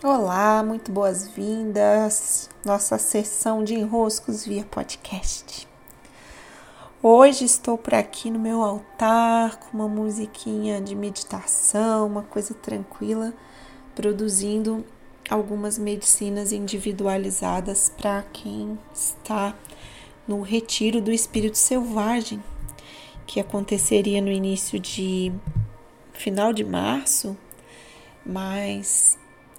Olá, muito boas-vindas. Nossa sessão de enroscos via podcast. Hoje estou por aqui no meu altar com uma musiquinha de meditação, uma coisa tranquila, produzindo algumas medicinas individualizadas para quem está no retiro do espírito selvagem, que aconteceria no início de final de março, mas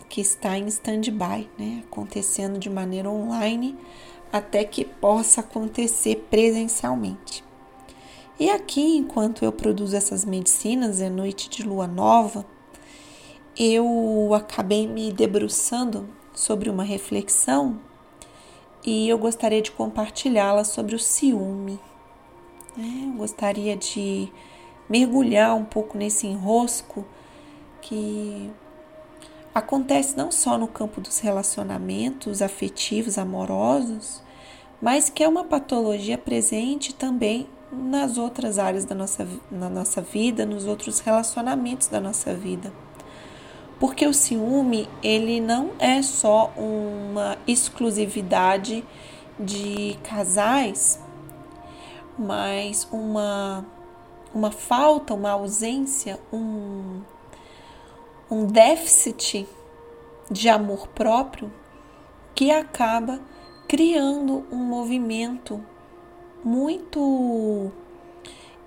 que está em stand-by, né, acontecendo de maneira online até que possa acontecer presencialmente. E aqui, enquanto eu produzo essas medicinas, é noite de lua nova, eu acabei me debruçando sobre uma reflexão e eu gostaria de compartilhá-la sobre o ciúme. Né? Eu gostaria de mergulhar um pouco nesse enrosco que acontece não só no campo dos relacionamentos afetivos, amorosos, mas que é uma patologia presente também nas outras áreas da nossa, na nossa vida, nos outros relacionamentos da nossa vida. Porque o ciúme, ele não é só uma exclusividade de casais, mas uma, uma falta, uma ausência, um, um déficit de amor próprio que acaba criando um movimento muito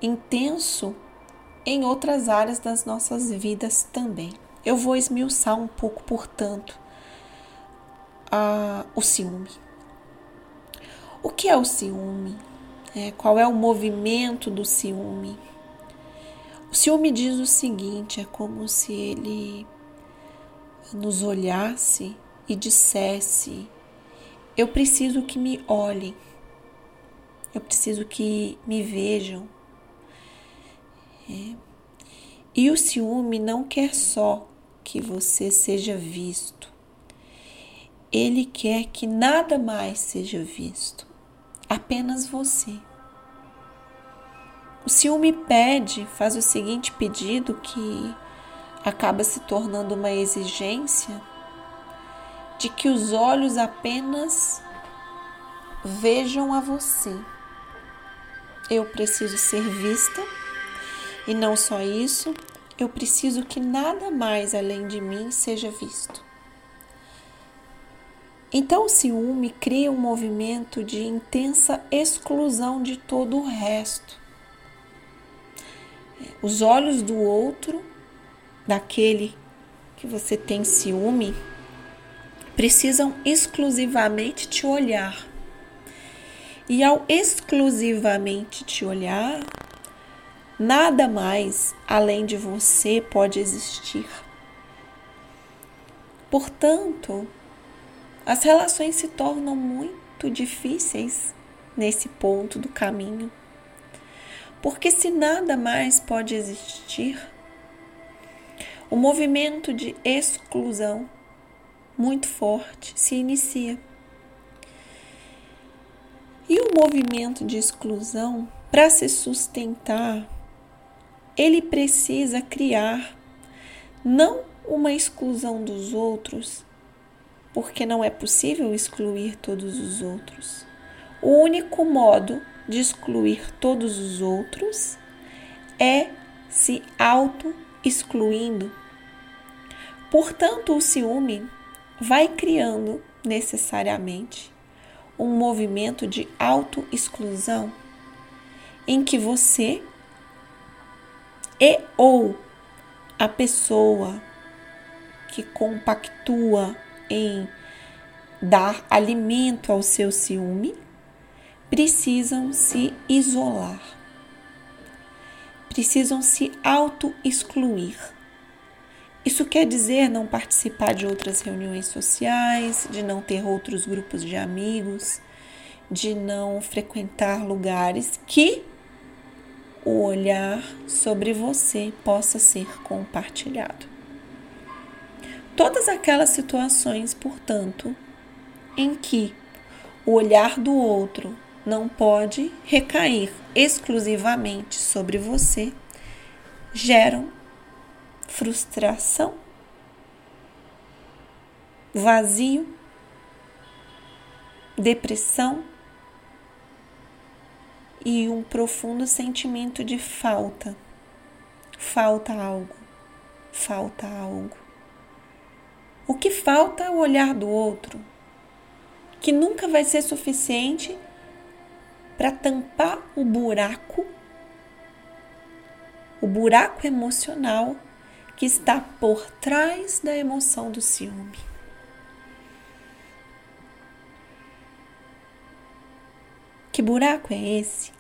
intenso em outras áreas das nossas vidas também. Eu vou esmiuçar um pouco, portanto, a, o ciúme. O que é o ciúme? É, qual é o movimento do ciúme? O ciúme diz o seguinte: é como se ele nos olhasse e dissesse: Eu preciso que me olhem, eu preciso que me vejam. É. E o ciúme não quer só que você seja visto, ele quer que nada mais seja visto, apenas você. O ciúme pede, faz o seguinte pedido que acaba se tornando uma exigência de que os olhos apenas vejam a você. Eu preciso ser vista e não só isso, eu preciso que nada mais além de mim seja visto. Então o ciúme cria um movimento de intensa exclusão de todo o resto os olhos do outro, daquele que você tem ciúme, precisam exclusivamente te olhar. E ao exclusivamente te olhar, nada mais além de você pode existir. Portanto, as relações se tornam muito difíceis nesse ponto do caminho. Porque se nada mais pode existir, o movimento de exclusão muito forte se inicia. E o movimento de exclusão, para se sustentar, ele precisa criar não uma exclusão dos outros, porque não é possível excluir todos os outros. O único modo de excluir todos os outros é se auto-excluindo. Portanto, o ciúme vai criando necessariamente um movimento de auto-exclusão em que você e ou a pessoa que compactua em dar alimento ao seu ciúme precisam se isolar, precisam se auto-excluir. Isso quer dizer não participar de outras reuniões sociais, de não ter outros grupos de amigos, de não frequentar lugares que o olhar sobre você possa ser compartilhado. Todas aquelas situações, portanto, em que o olhar do outro não pode recair exclusivamente sobre você, geram frustração, vazio, depressão e um profundo sentimento de falta. Falta algo, falta algo. O que falta é o olhar do outro, que nunca vai ser suficiente para tampar o buraco, o buraco emocional que está por trás da emoção do ciúme. Que buraco é esse?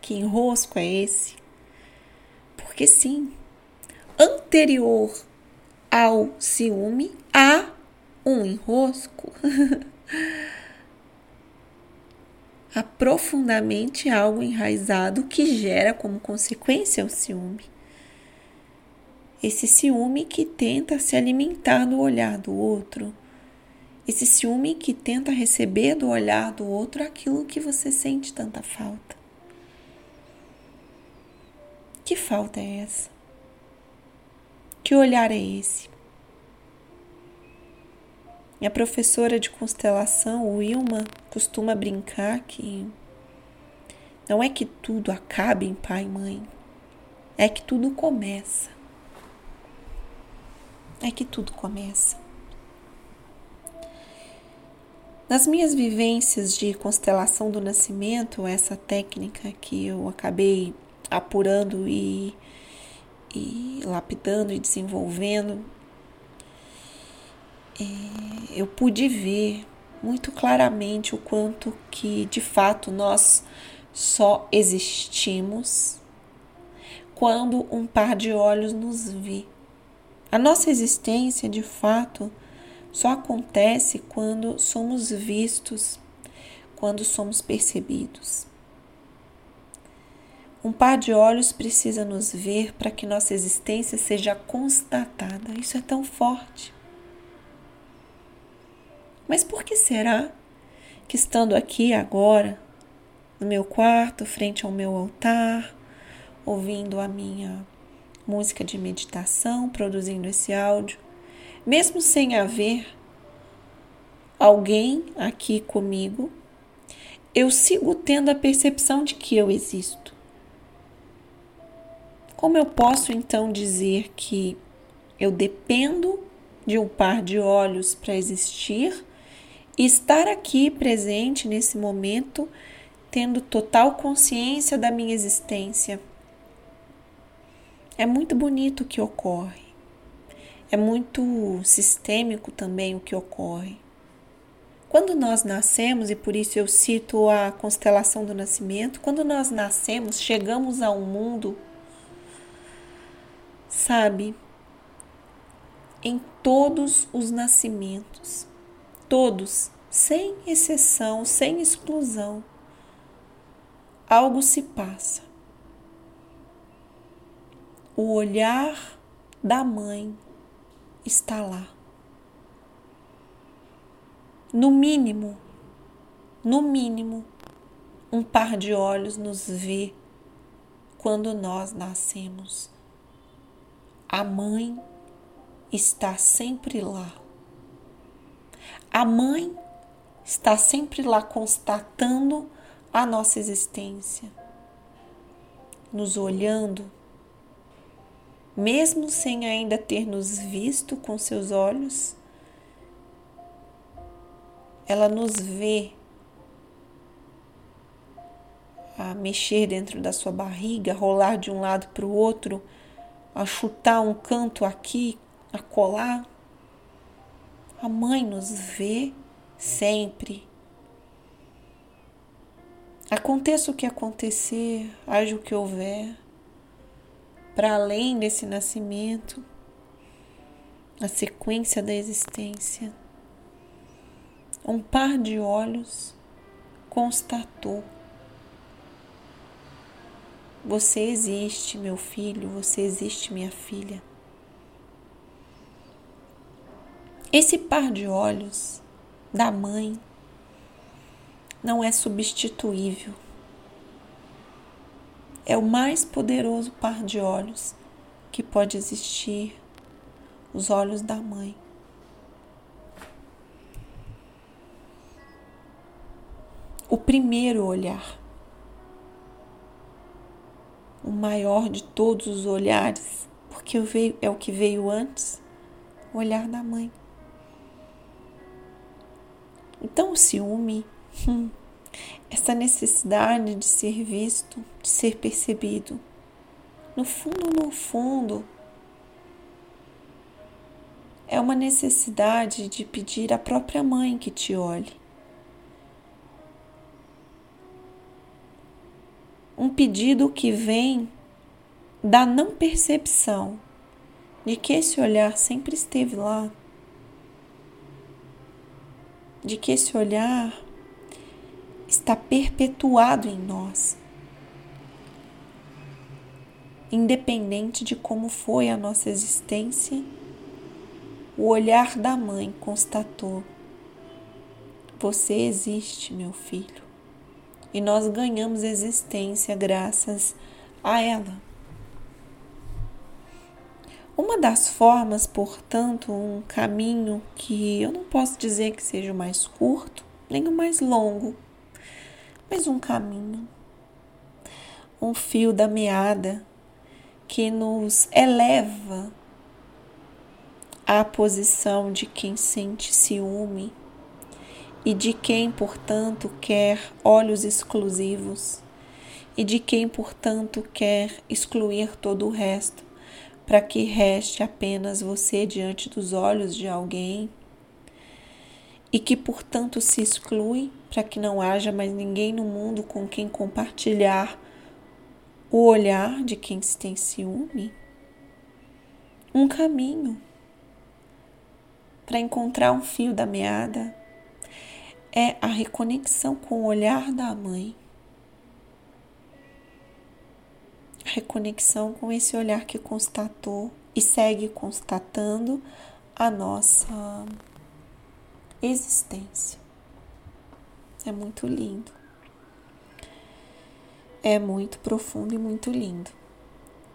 Que enrosco é esse? Porque sim, anterior ao ciúme há um enrosco. há profundamente algo enraizado que gera como consequência o ciúme. Esse ciúme que tenta se alimentar do olhar do outro, esse ciúme que tenta receber do olhar do outro aquilo que você sente tanta falta. Que falta é essa? Que olhar é esse? Minha professora de constelação, Wilma, costuma brincar que não é que tudo acabe em pai e mãe, é que tudo começa. É que tudo começa. Nas minhas vivências de constelação do nascimento, essa técnica que eu acabei apurando e, e lapidando e desenvolvendo, eu pude ver muito claramente o quanto que de fato nós só existimos quando um par de olhos nos vê. A nossa existência de fato só acontece quando somos vistos, quando somos percebidos. Um par de olhos precisa nos ver para que nossa existência seja constatada. Isso é tão forte. Mas por que será que estando aqui agora, no meu quarto, frente ao meu altar, ouvindo a minha música de meditação, produzindo esse áudio, mesmo sem haver alguém aqui comigo, eu sigo tendo a percepção de que eu existo. Como eu posso então dizer que eu dependo de um par de olhos para existir estar aqui presente nesse momento, tendo total consciência da minha existência? É muito bonito o que ocorre. É muito sistêmico também o que ocorre. Quando nós nascemos, e por isso eu cito a constelação do nascimento, quando nós nascemos, chegamos a um mundo, sabe, em todos os nascimentos, todos, sem exceção, sem exclusão, algo se passa. O olhar da mãe está lá. No mínimo, no mínimo, um par de olhos nos vê quando nós nascemos. A mãe está sempre lá. A mãe está sempre lá constatando a nossa existência, nos olhando mesmo sem ainda ter nos visto com seus olhos, ela nos vê a mexer dentro da sua barriga, a rolar de um lado para o outro, a chutar um canto aqui, a colar. A mãe nos vê sempre. Aconteça o que acontecer, haja o que houver, para além desse nascimento, a sequência da existência. Um par de olhos constatou: Você existe, meu filho, você existe, minha filha. Esse par de olhos da mãe não é substituível. É o mais poderoso par de olhos que pode existir os olhos da mãe. O primeiro olhar, o maior de todos os olhares, porque é o que veio antes o olhar da mãe. Então, o ciúme, hum, essa necessidade de ser visto, de ser percebido, no fundo, no fundo, é uma necessidade de pedir à própria mãe que te olhe. Um pedido que vem da não percepção de que esse olhar sempre esteve lá, de que esse olhar está perpetuado em nós. Independente de como foi a nossa existência, o olhar da mãe constatou: Você existe, meu filho. E nós ganhamos existência graças a ela. Uma das formas, portanto, um caminho que eu não posso dizer que seja o mais curto, nem o mais longo, mas um caminho, um fio da meada que nos eleva à posição de quem sente ciúme e de quem, portanto, quer olhos exclusivos e de quem, portanto, quer excluir todo o resto para que reste apenas você diante dos olhos de alguém e que, portanto, se exclui para que não haja mais ninguém no mundo com quem compartilhar o olhar de quem se tem ciúme? Um caminho para encontrar um fio da meada é a reconexão com o olhar da mãe. Reconexão com esse olhar que constatou e segue constatando a nossa existência. É muito lindo. É muito profundo e muito lindo.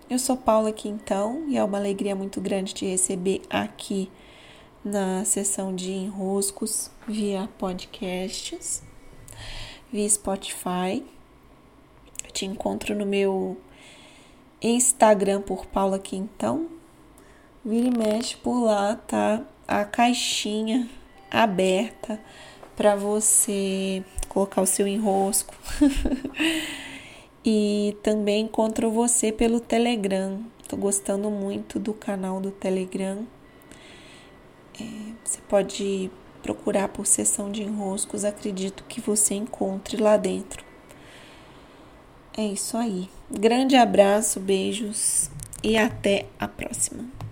Eu sou Paula aqui então e é uma alegria muito grande te receber aqui na sessão de enroscos via podcasts, via Spotify. Eu te encontro no meu Instagram por Paula Quintão. Vira e mexe por lá, tá? A caixinha aberta para você colocar o seu enrosco. e também encontro você pelo Telegram. Tô gostando muito do canal do Telegram. É, você pode procurar por sessão de enroscos, acredito que você encontre lá dentro. É isso aí. Grande abraço, beijos e até a próxima.